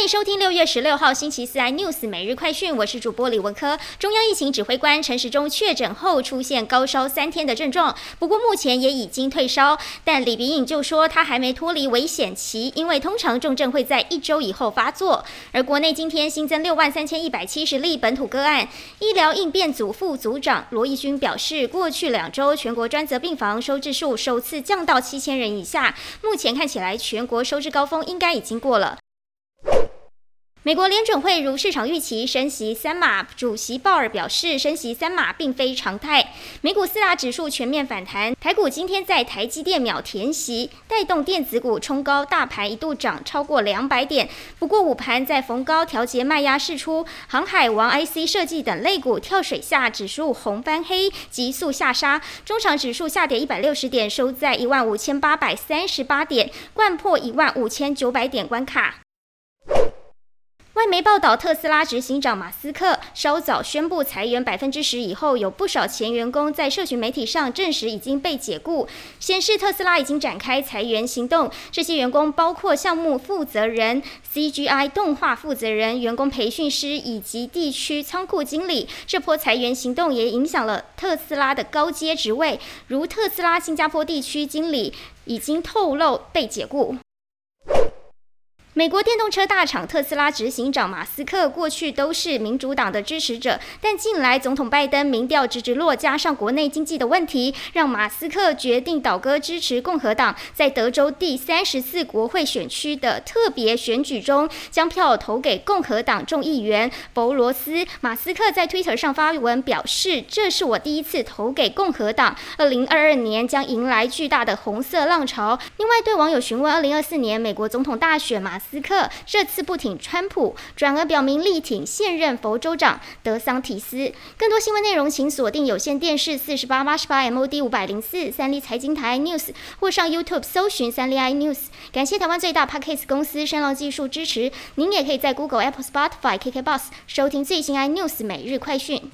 欢迎收听六月十六号星期四 iNews 每日快讯，我是主播李文科。中央疫情指挥官陈时中确诊后出现高烧三天的症状，不过目前也已经退烧。但李鼻颖就说他还没脱离危险期，因为通常重症会在一周以后发作。而国内今天新增六万三千一百七十例本土个案，医疗应变组副组长罗义军表示，过去两周全国专责病房收治数首次降到七千人以下，目前看起来全国收治高峰应该已经过了。美国联准会如市场预期升息三码，主席鲍尔表示，升息三码并非常态。美股四大指数全面反弹，台股今天在台积电秒填息，带动电子股冲高，大盘一度涨超过两百点。不过午盘在逢高调节卖压释出，航海王、IC 设计等类股跳水下，指数红翻黑，急速下杀。中场指数下跌一百六十点，收在一万五千八百三十八点，贯破一万五千九百点关卡。外媒报道，特斯拉执行长马斯克稍早宣布裁员百分之十以后，有不少前员工在社群媒体上证实已经被解雇，显示特斯拉已经展开裁员行动。这些员工包括项目负责人、CGI 动画负责人、员工培训师以及地区仓库经理。这波裁员行动也影响了特斯拉的高阶职位，如特斯拉新加坡地区经理已经透露被解雇。美国电动车大厂特斯拉执行长马斯克过去都是民主党的支持者，但近来总统拜登民调直直落，加上国内经济的问题，让马斯克决定倒戈支持共和党，在德州第三十四国会选区的特别选举中，将票投给共和党众议员博罗斯。马斯克在 Twitter 上发文表示：“这是我第一次投给共和党，二零二二年将迎来巨大的红色浪潮。”另外，对网友询问二零二四年美国总统大选，马斯克这次不挺川普，转而表明力挺现任佛州长德桑提斯。更多新闻内容，请锁定有线电视四十八八十八 MOD 五百零四三立财经台 News，或上 YouTube 搜寻三立 iNews。感谢台湾最大 Podcast 公司声浪技术支持。您也可以在 Google、Apple、Spotify、KK Bus 收听最新 iNews 每日快讯。